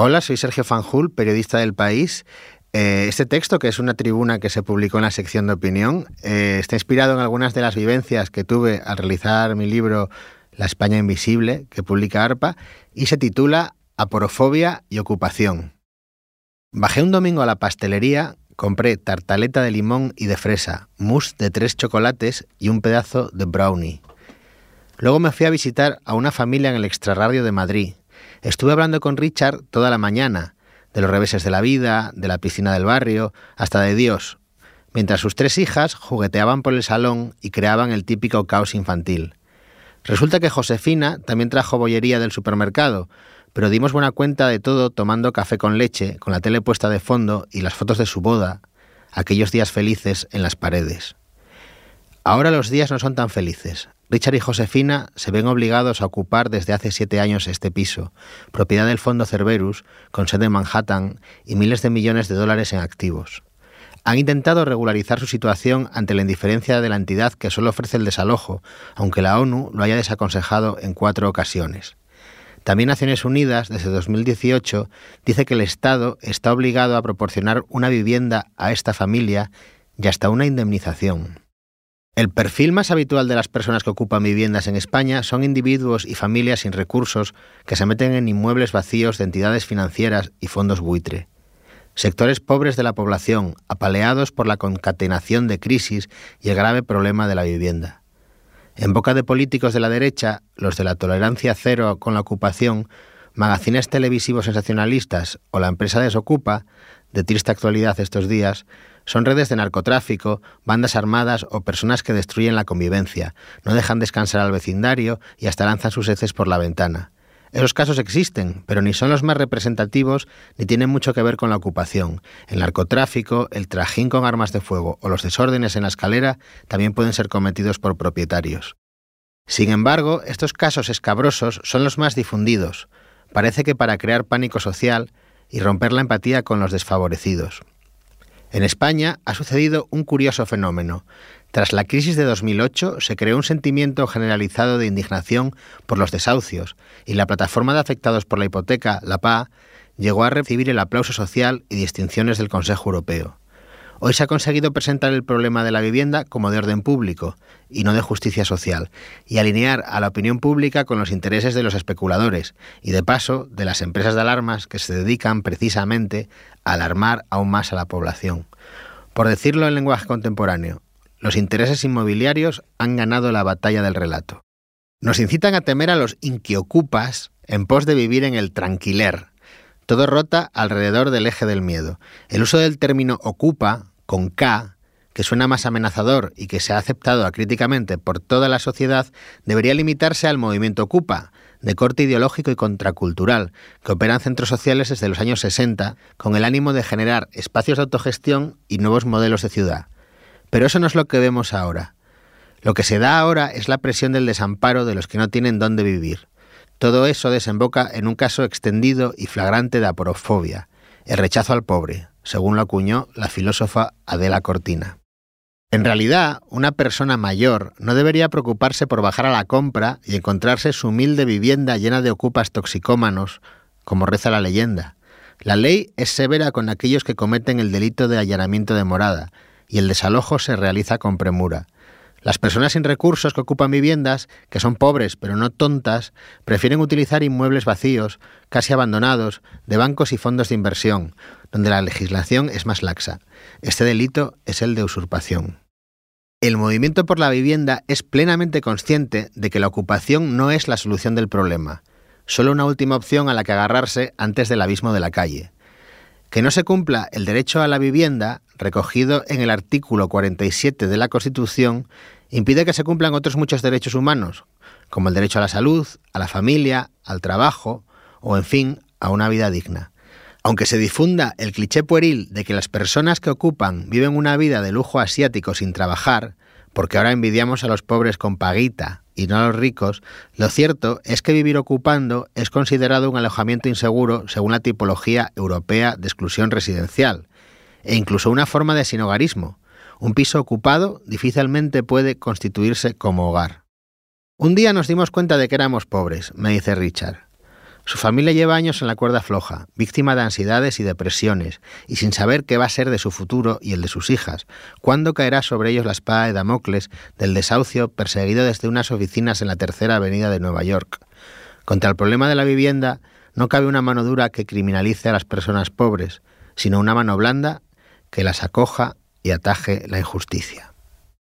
Hola, soy Sergio Fanjul, periodista del país. Eh, este texto, que es una tribuna que se publicó en la sección de opinión, eh, está inspirado en algunas de las vivencias que tuve al realizar mi libro La España Invisible, que publica ARPA, y se titula Aporofobia y Ocupación. Bajé un domingo a la pastelería, compré tartaleta de limón y de fresa, mousse de tres chocolates y un pedazo de brownie. Luego me fui a visitar a una familia en el extrarradio de Madrid, Estuve hablando con Richard toda la mañana, de los reveses de la vida, de la piscina del barrio, hasta de Dios, mientras sus tres hijas jugueteaban por el salón y creaban el típico caos infantil. Resulta que Josefina también trajo bollería del supermercado, pero dimos buena cuenta de todo tomando café con leche, con la tele puesta de fondo y las fotos de su boda, aquellos días felices en las paredes. Ahora los días no son tan felices. Richard y Josefina se ven obligados a ocupar desde hace siete años este piso, propiedad del Fondo Cerberus, con sede en Manhattan y miles de millones de dólares en activos. Han intentado regularizar su situación ante la indiferencia de la entidad que solo ofrece el desalojo, aunque la ONU lo haya desaconsejado en cuatro ocasiones. También Naciones Unidas, desde 2018, dice que el Estado está obligado a proporcionar una vivienda a esta familia y hasta una indemnización. El perfil más habitual de las personas que ocupan viviendas en España son individuos y familias sin recursos que se meten en inmuebles vacíos de entidades financieras y fondos buitre. Sectores pobres de la población, apaleados por la concatenación de crisis y el grave problema de la vivienda. En boca de políticos de la derecha, los de la tolerancia cero con la ocupación, magazines televisivos sensacionalistas o la empresa Desocupa, de triste actualidad estos días, son redes de narcotráfico, bandas armadas o personas que destruyen la convivencia, no dejan descansar al vecindario y hasta lanzan sus heces por la ventana. Esos casos existen, pero ni son los más representativos ni tienen mucho que ver con la ocupación. El narcotráfico, el trajín con armas de fuego o los desórdenes en la escalera también pueden ser cometidos por propietarios. Sin embargo, estos casos escabrosos son los más difundidos. Parece que para crear pánico social y romper la empatía con los desfavorecidos. En España ha sucedido un curioso fenómeno. Tras la crisis de 2008 se creó un sentimiento generalizado de indignación por los desahucios y la plataforma de afectados por la hipoteca, la PA, llegó a recibir el aplauso social y distinciones del Consejo Europeo. Hoy se ha conseguido presentar el problema de la vivienda como de orden público y no de justicia social, y alinear a la opinión pública con los intereses de los especuladores y, de paso, de las empresas de alarmas que se dedican precisamente a alarmar aún más a la población. Por decirlo en lenguaje contemporáneo, los intereses inmobiliarios han ganado la batalla del relato. Nos incitan a temer a los inquiocupas en pos de vivir en el tranquiler, todo rota alrededor del eje del miedo. El uso del término ocupa, con K, que suena más amenazador y que se ha aceptado acríticamente por toda la sociedad, debería limitarse al movimiento Ocupa, de corte ideológico y contracultural, que opera en centros sociales desde los años 60 con el ánimo de generar espacios de autogestión y nuevos modelos de ciudad. Pero eso no es lo que vemos ahora. Lo que se da ahora es la presión del desamparo de los que no tienen dónde vivir. Todo eso desemboca en un caso extendido y flagrante de aporofobia, el rechazo al pobre, según lo acuñó la filósofa Adela Cortina. En realidad, una persona mayor no debería preocuparse por bajar a la compra y encontrarse su humilde vivienda llena de ocupas toxicómanos, como reza la leyenda. La ley es severa con aquellos que cometen el delito de allanamiento de morada, y el desalojo se realiza con premura. Las personas sin recursos que ocupan viviendas, que son pobres pero no tontas, prefieren utilizar inmuebles vacíos, casi abandonados, de bancos y fondos de inversión, donde la legislación es más laxa. Este delito es el de usurpación. El movimiento por la vivienda es plenamente consciente de que la ocupación no es la solución del problema, solo una última opción a la que agarrarse antes del abismo de la calle. Que no se cumpla el derecho a la vivienda, recogido en el artículo 47 de la Constitución, impide que se cumplan otros muchos derechos humanos, como el derecho a la salud, a la familia, al trabajo o, en fin, a una vida digna. Aunque se difunda el cliché pueril de que las personas que ocupan viven una vida de lujo asiático sin trabajar, porque ahora envidiamos a los pobres con paguita y no a los ricos, lo cierto es que vivir ocupando es considerado un alojamiento inseguro según la tipología europea de exclusión residencial, e incluso una forma de sinogarismo. Un piso ocupado difícilmente puede constituirse como hogar. Un día nos dimos cuenta de que éramos pobres, me dice Richard. Su familia lleva años en la cuerda floja, víctima de ansiedades y depresiones, y sin saber qué va a ser de su futuro y el de sus hijas, cuándo caerá sobre ellos la espada de Damocles del desahucio perseguido desde unas oficinas en la tercera avenida de Nueva York. Contra el problema de la vivienda no cabe una mano dura que criminalice a las personas pobres, sino una mano blanda que las acoja y ataje la injusticia.